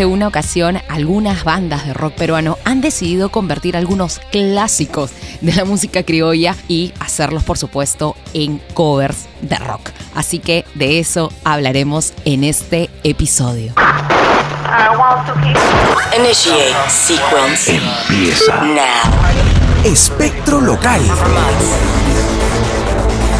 de una ocasión, algunas bandas de rock peruano han decidido convertir algunos clásicos de la música criolla y hacerlos, por supuesto, en covers de rock. Así que de eso hablaremos en este episodio. Initiate sequence. Empieza. Now. Espectro Local.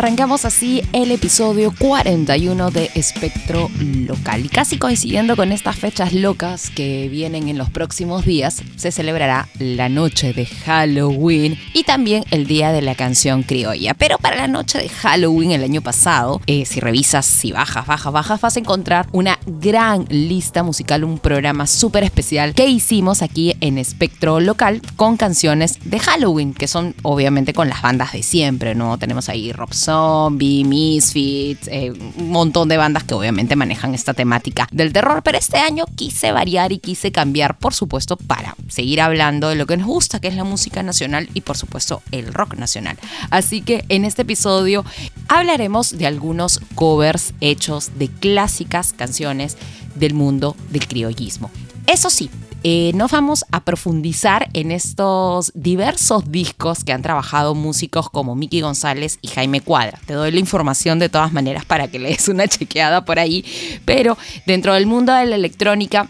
Arrancamos así el episodio 41 de Espectro Local. Y casi coincidiendo con estas fechas locas que vienen en los próximos días, se celebrará la noche de Halloween y también el Día de la Canción Criolla. Pero para la noche de Halloween el año pasado, eh, si revisas, si bajas, bajas, bajas, vas a encontrar una gran lista musical, un programa súper especial que hicimos aquí en Espectro Local con canciones de Halloween, que son obviamente con las bandas de siempre, ¿no? Tenemos ahí Rob Zombie, Misfits, eh, un montón de bandas que obviamente manejan esta temática del terror, pero este año quise variar y quise cambiar, por supuesto, para seguir hablando de lo que nos gusta, que es la música nacional y por supuesto el rock nacional. Así que en este episodio hablaremos de algunos covers hechos de clásicas canciones del mundo del criollismo. Eso sí, eh, nos vamos a profundizar en estos diversos discos que han trabajado músicos como Miki González y Jaime Cuadra. Te doy la información de todas maneras para que le des una chequeada por ahí, pero dentro del mundo de la electrónica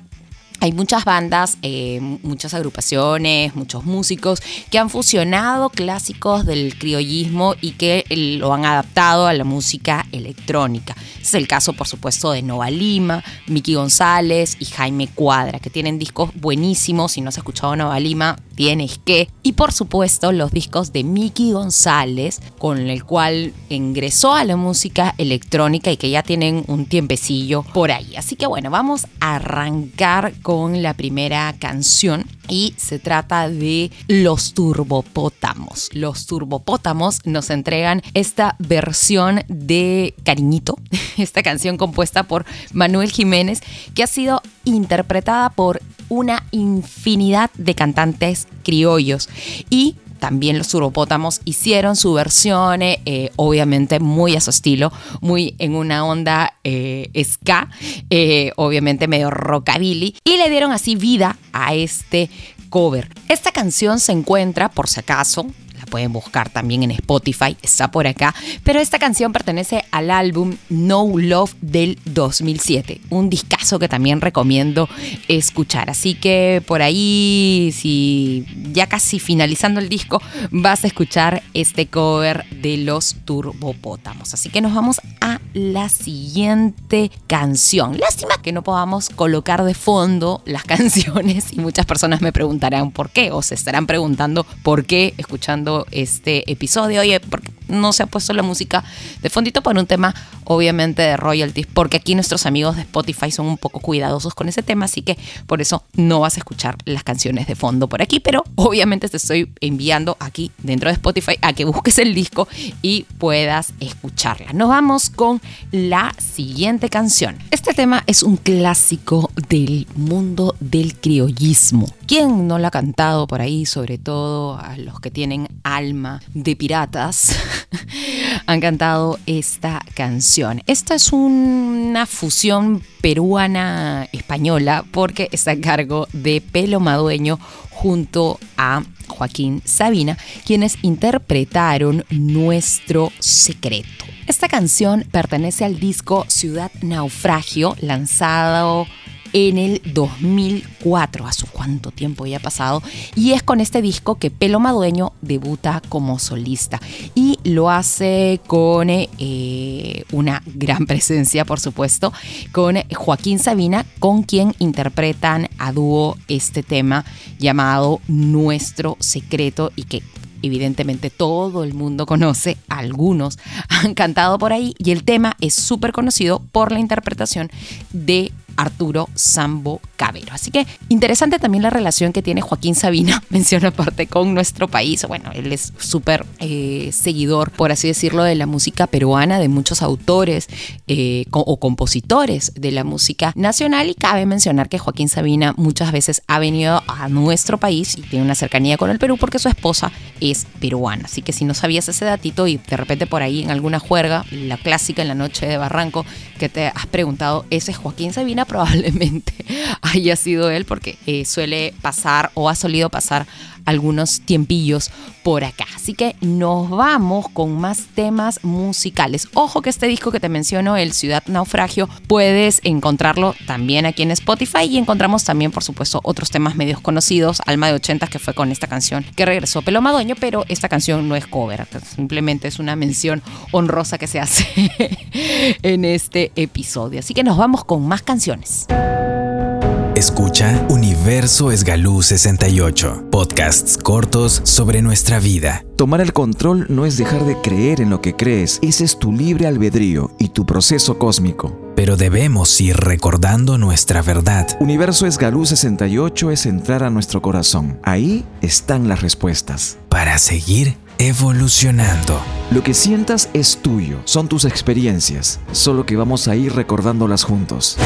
hay muchas bandas, eh, muchas agrupaciones, muchos músicos que han fusionado clásicos del criollismo y que lo han adaptado a la música electrónica. Es el caso, por supuesto, de Nova Lima, Miki González y Jaime Cuadra, que tienen discos buenísimos. Si no has escuchado Nova Lima, tienes que. Y por supuesto, los discos de Miki González, con el cual ingresó a la música electrónica y que ya tienen un tiempecillo por ahí. Así que bueno, vamos a arrancar con la primera canción y se trata de Los Turbopótamos. Los Turbopótamos nos entregan esta versión de Cariñito, esta canción compuesta por Manuel Jiménez que ha sido interpretada por una infinidad de cantantes criollos y también los turbopótamos hicieron su versión, eh, obviamente muy a su estilo, muy en una onda eh, ska, eh, obviamente medio rockabilly, y le dieron así vida a este cover. Esta canción se encuentra, por si acaso, pueden buscar también en Spotify, está por acá, pero esta canción pertenece al álbum No Love del 2007, un discazo que también recomiendo escuchar. Así que por ahí, si ya casi finalizando el disco, vas a escuchar este cover de los Turbopótamos. Así que nos vamos a la siguiente canción. Lástima que no podamos colocar de fondo las canciones y muchas personas me preguntarán por qué o se estarán preguntando por qué escuchando este episodio. Oye, porque no se ha puesto la música de fondito por un tema, obviamente, de royalties, porque aquí nuestros amigos de Spotify son un poco cuidadosos con ese tema, así que por eso no vas a escuchar las canciones de fondo por aquí, pero obviamente te estoy enviando aquí dentro de Spotify a que busques el disco y puedas escucharla. Nos vamos con la siguiente canción. Este tema es un clásico del mundo del criollismo. ¿Quién no lo ha cantado por ahí? Sobre todo a los que tienen alma de piratas. han cantado esta canción. Esta es una fusión peruana-española porque está a cargo de Pelo Madueño junto a Joaquín Sabina, quienes interpretaron Nuestro Secreto. Esta canción pertenece al disco Ciudad Naufragio, lanzado en el 2004, hace cuánto tiempo ya ha pasado, y es con este disco que Pelo Madueño debuta como solista. Y lo hace con eh, una gran presencia, por supuesto, con Joaquín Sabina, con quien interpretan a dúo este tema llamado Nuestro Secreto y que evidentemente todo el mundo conoce, algunos han cantado por ahí. Y el tema es súper conocido por la interpretación de Arturo Sambo Cabero. Así que interesante también la relación que tiene Joaquín Sabina, menciona aparte con nuestro país. Bueno, él es súper eh, seguidor, por así decirlo, de la música peruana, de muchos autores eh, o compositores de la música nacional. Y cabe mencionar que Joaquín Sabina muchas veces ha venido a nuestro país y tiene una cercanía con el Perú porque su esposa es peruana. Así que si no sabías ese datito y de repente por ahí en alguna juerga, la clásica en la noche de Barranco, que te has preguntado, ese es Joaquín Sabina, probablemente haya sido él porque eh, suele pasar o ha solido pasar algunos tiempillos por acá. Así que nos vamos con más temas musicales. Ojo que este disco que te menciono, el Ciudad Naufragio, puedes encontrarlo también aquí en Spotify y encontramos también, por supuesto, otros temas medios conocidos. Alma de 80 que fue con esta canción que regresó Pelo Madoño, pero esta canción no es cover, simplemente es una mención honrosa que se hace en este episodio. Así que nos vamos con más canciones. Escucha Universo Esgalú 68, podcasts cortos sobre nuestra vida. Tomar el control no es dejar de creer en lo que crees, ese es tu libre albedrío y tu proceso cósmico. Pero debemos ir recordando nuestra verdad. Universo Esgalú 68 es entrar a nuestro corazón. Ahí están las respuestas. Para seguir evolucionando. Lo que sientas es tuyo, son tus experiencias, solo que vamos a ir recordándolas juntos.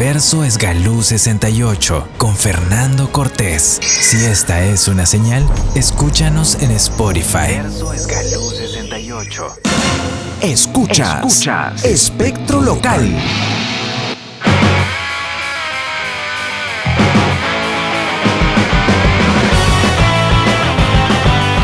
Universo Esgalú 68 con Fernando Cortés. Si esta es una señal, escúchanos en Spotify. Universo Esgalú 68. Escuchas, Escuchas. Espectro Local.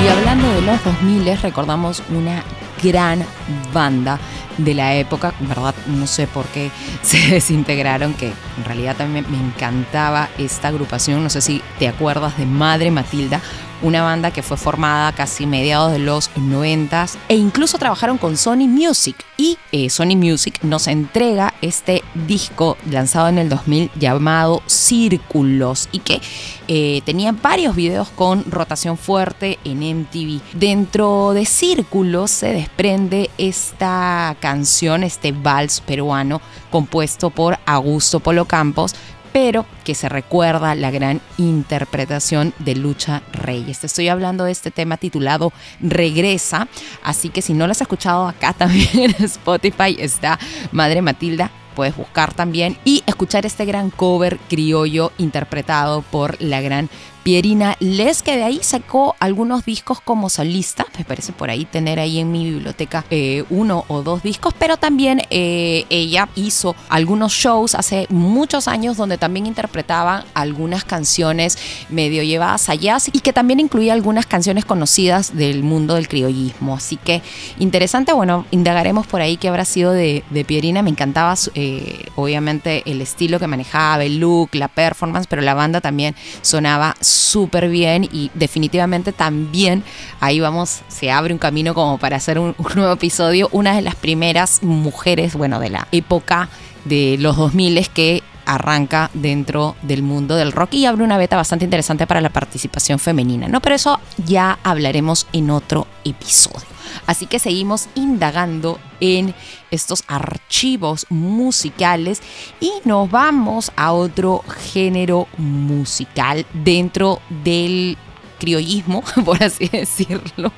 Y hablando de los 2000, recordamos una gran banda de la época, verdad no sé por qué se desintegraron, que en realidad también me encantaba esta agrupación, no sé si te acuerdas de Madre Matilda, una banda que fue formada casi mediados de los 90 e incluso trabajaron con Sony Music y eh, Sony Music nos entrega este disco lanzado en el 2000 llamado Círculos y que eh, tenía varios videos con rotación fuerte en MTV. Dentro de Círculos se desprende esta canción, este vals peruano compuesto por Augusto Polo Campos pero que se recuerda la gran interpretación de Lucha Reyes. Te estoy hablando de este tema titulado Regresa, así que si no lo has escuchado acá también en Spotify está Madre Matilda puedes buscar también y escuchar este gran cover criollo interpretado por la gran Pierina Les, que de ahí sacó algunos discos como solista. Me parece por ahí tener ahí en mi biblioteca eh, uno o dos discos, pero también eh, ella hizo algunos shows hace muchos años donde también interpretaba algunas canciones medio llevadas a jazz y que también incluía algunas canciones conocidas del mundo del criollismo. Así que interesante, bueno, indagaremos por ahí qué habrá sido de, Pierina. Me encantaba, eh, obviamente, el estilo que manejaba, el look, la performance, pero la banda también sonaba súper bien y definitivamente también ahí vamos, se abre un camino como para hacer un, nuevo episodio. Una de las primeras mujeres, bueno, de la época de los 2000 que arranca dentro del mundo del rock y abre una beta bastante interesante para la participación femenina, ¿no? Pero eso ya hablaremos en otro episodio. Así que seguimos indagando en estos archivos musicales y nos vamos a otro género musical dentro del criollismo, por así decirlo,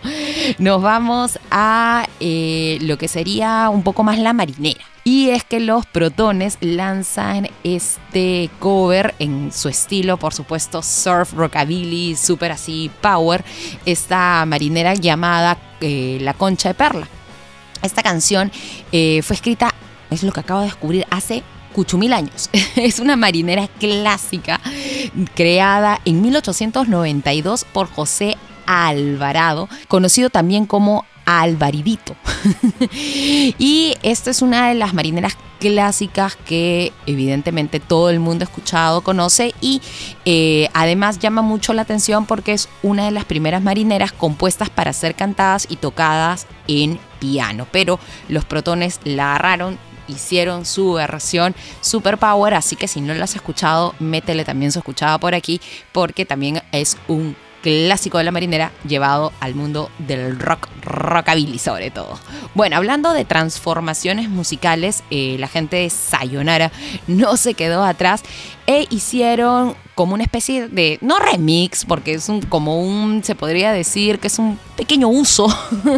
nos vamos a eh, lo que sería un poco más la marinera. Y es que los protones lanzan este cover en su estilo, por supuesto, surf, rockabilly, super así, power, esta marinera llamada eh, La Concha de Perla. Esta canción eh, fue escrita, es lo que acabo de descubrir, hace mil años. es una marinera clásica creada en 1892 por José Alvarado, conocido también como Alvaridito. y esta es una de las marineras clásicas que evidentemente todo el mundo ha escuchado, conoce y eh, además llama mucho la atención porque es una de las primeras marineras compuestas para ser cantadas y tocadas en piano. Pero los protones la agarraron, hicieron su versión Super Power, así que si no la has escuchado, métele también su escuchada por aquí, porque también es un clásico de la marinera llevado al mundo del rock, rockabilly sobre todo. Bueno, hablando de transformaciones musicales, eh, la gente de Sayonara no se quedó atrás e hicieron como una especie de, no remix, porque es un, como un, se podría decir que es un pequeño uso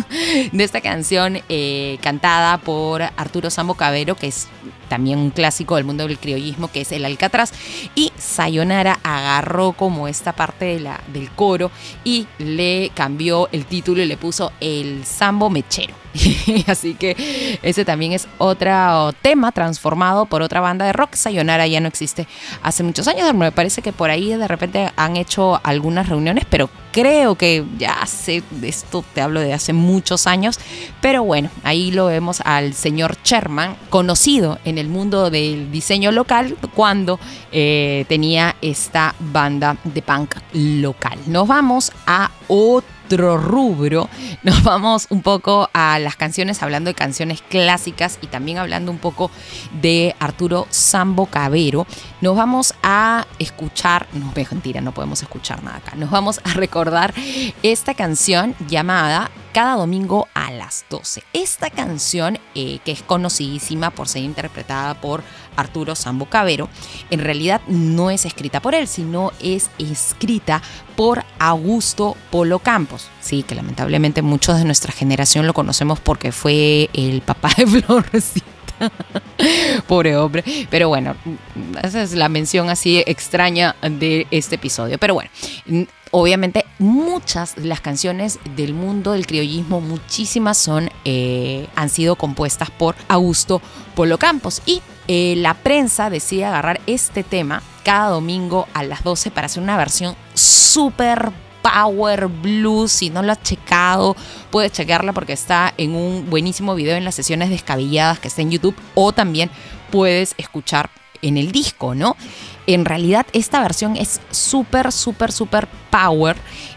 de esta canción eh, cantada por Arturo Sambo Cabero, que es también un clásico del mundo del criollismo, que es el Alcatraz. Y Sayonara agarró como esta parte de la, del coro y le cambió el título y le puso el Sambo Mechero. Así que ese también es otro tema transformado por otra banda de rock. Sayonara ya no existe hace muchos años. Me parece que por ahí de repente han hecho algunas reuniones, pero creo que ya de esto, te hablo de hace muchos años. Pero bueno, ahí lo vemos al señor Sherman, conocido en el mundo del diseño local, cuando eh, tenía esta banda de punk local. Nos vamos a otro rubro, nos vamos un poco a las canciones, hablando de canciones clásicas y también hablando un poco de Arturo Sambo Cabero. Nos vamos a escuchar, no, mentira, no podemos escuchar nada acá. Nos vamos a recordar esta canción llamada cada domingo a las 12. Esta canción, eh, que es conocidísima por ser interpretada por Arturo Sambo Cabero, en realidad no es escrita por él, sino es escrita por Augusto Polo Campos. Sí, que lamentablemente muchos de nuestra generación lo conocemos porque fue el papá de Florcita. Pobre hombre. Pero bueno, esa es la mención así extraña de este episodio. Pero bueno, obviamente muchas de las canciones del mundo del criollismo, muchísimas son, eh, han sido compuestas por Augusto Polo Campos y eh, la prensa decide agarrar este tema cada domingo a las 12 para hacer una versión súper power blues. Si no lo has checado, puedes chequearla porque está en un buenísimo video en las sesiones descabelladas que está en YouTube o también puedes escuchar en el disco, ¿no? En realidad esta versión es súper, súper, súper power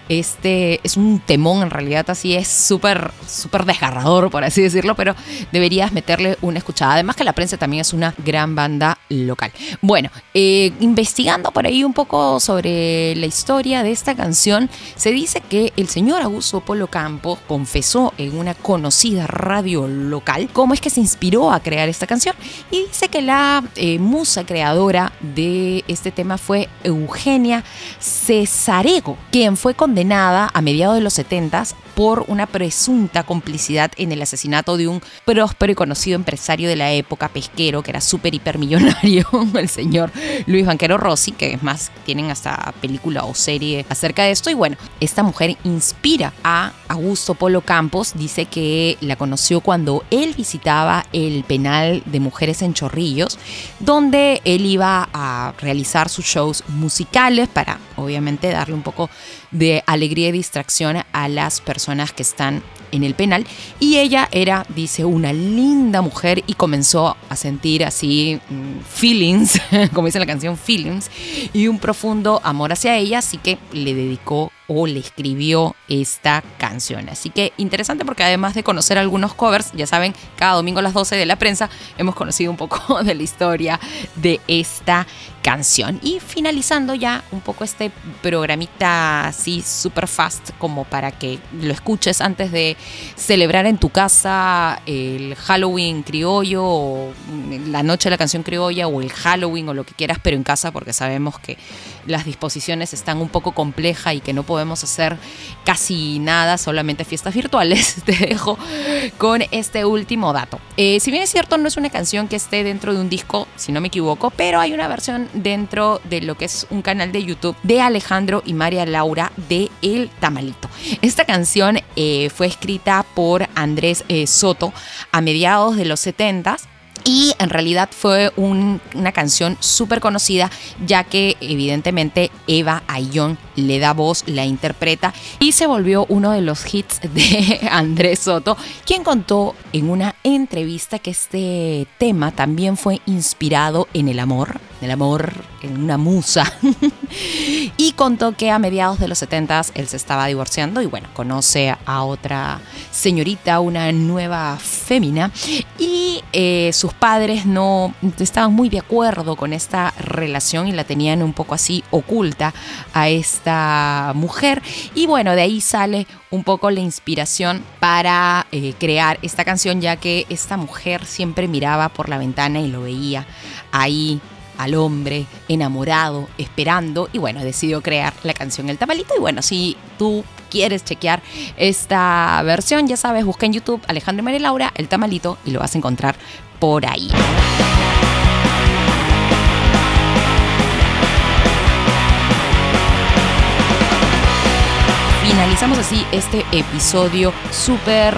este es un temón, en realidad así es súper, súper desgarrador, por así decirlo, pero deberías meterle una escuchada. Además que la prensa también es una gran banda local. Bueno, eh, investigando por ahí un poco sobre la historia de esta canción, se dice que el señor Augusto Polo Campo confesó en una conocida radio local cómo es que se inspiró a crear esta canción y dice que la eh, musa creadora de este tema fue Eugenia Cesarego, quien fue con condenada a mediados de los 70 por una presunta complicidad en el asesinato de un próspero y conocido empresario de la época pesquero que era súper hipermillonario, el señor Luis Banquero Rossi, que es más, tienen hasta película o serie acerca de esto. Y bueno, esta mujer inspira a Augusto Polo Campos, dice que la conoció cuando él visitaba el penal de mujeres en Chorrillos, donde él iba a realizar sus shows musicales para obviamente darle un poco de alegría y distracción a las personas que están en el penal. Y ella era, dice, una linda mujer y comenzó a sentir así mm, feelings, como dice la canción, feelings, y un profundo amor hacia ella, así que le dedicó o le escribió esta canción. Así que interesante porque además de conocer algunos covers, ya saben, cada domingo a las 12 de la prensa hemos conocido un poco de la historia de esta canción. Y finalizando ya un poco este programita así super fast como para que lo escuches antes de celebrar en tu casa el Halloween criollo o la noche de la canción criolla o el Halloween o lo que quieras, pero en casa porque sabemos que las disposiciones están un poco complejas y que no podemos hacer casi nada, solamente fiestas virtuales. Te dejo con este último dato. Eh, si bien es cierto, no es una canción que esté dentro de un disco, si no me equivoco, pero hay una versión dentro de lo que es un canal de YouTube de Alejandro y María Laura de El Tamalito. Esta canción eh, fue escrita por Andrés eh, Soto a mediados de los 70 y en realidad fue una canción súper conocida, ya que evidentemente Eva Ayón le da voz, la interpreta y se volvió uno de los hits de Andrés Soto, quien contó en una entrevista que este tema también fue inspirado en el amor del amor, una musa. y contó que a mediados de los 70 él se estaba divorciando y bueno, conoce a otra señorita, una nueva fémina. Y eh, sus padres no estaban muy de acuerdo con esta relación y la tenían un poco así oculta a esta mujer. Y bueno, de ahí sale un poco la inspiración para eh, crear esta canción, ya que esta mujer siempre miraba por la ventana y lo veía ahí al hombre enamorado, esperando, y bueno, decidió crear la canción El Tamalito. Y bueno, si tú quieres chequear esta versión, ya sabes, busca en YouTube Alejandro y María Laura El Tamalito y lo vas a encontrar por ahí. Finalizamos así este episodio súper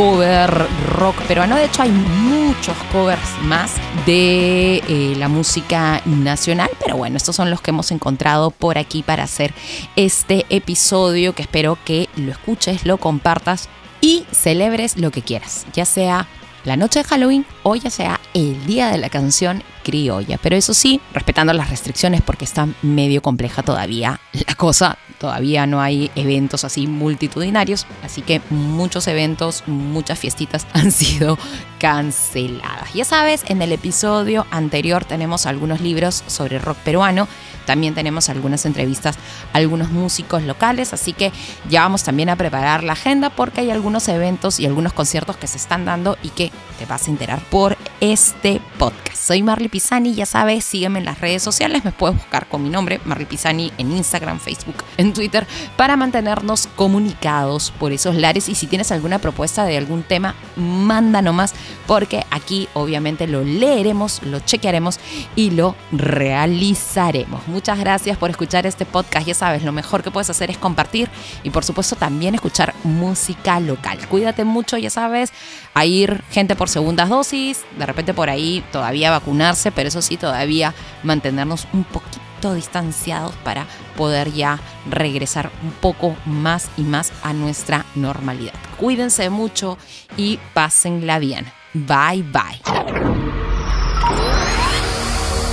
cover rock peruano. De hecho, hay muchos covers más de eh, la música nacional, pero bueno, estos son los que hemos encontrado por aquí para hacer este episodio que espero que lo escuches, lo compartas y celebres lo que quieras, ya sea la noche de Halloween o ya sea el día de la canción criolla. Pero eso sí, respetando las restricciones porque está medio compleja todavía la cosa. Todavía no hay eventos así multitudinarios, así que muchos eventos, muchas fiestitas han sido canceladas. Ya sabes, en el episodio anterior tenemos algunos libros sobre rock peruano. También tenemos algunas entrevistas a algunos músicos locales, así que ya vamos también a preparar la agenda porque hay algunos eventos y algunos conciertos que se están dando y que te vas a enterar por este podcast. Soy Marley Pisani, ya sabes, sígueme en las redes sociales, me puedes buscar con mi nombre, Marley Pisani, en Instagram, Facebook, en Twitter, para mantenernos comunicados por esos lares y si tienes alguna propuesta de algún tema, manda nomás porque aquí obviamente lo leeremos, lo chequearemos y lo realizaremos. Muchas gracias por escuchar este podcast. Ya sabes, lo mejor que puedes hacer es compartir y por supuesto también escuchar música local. Cuídate mucho, ya sabes, a ir gente por segundas dosis, de repente por ahí todavía vacunarse, pero eso sí, todavía mantenernos un poquito distanciados para poder ya regresar un poco más y más a nuestra normalidad. Cuídense mucho y pásenla bien. Bye bye.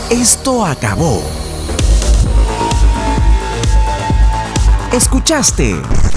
Esto acabó. Escuchaste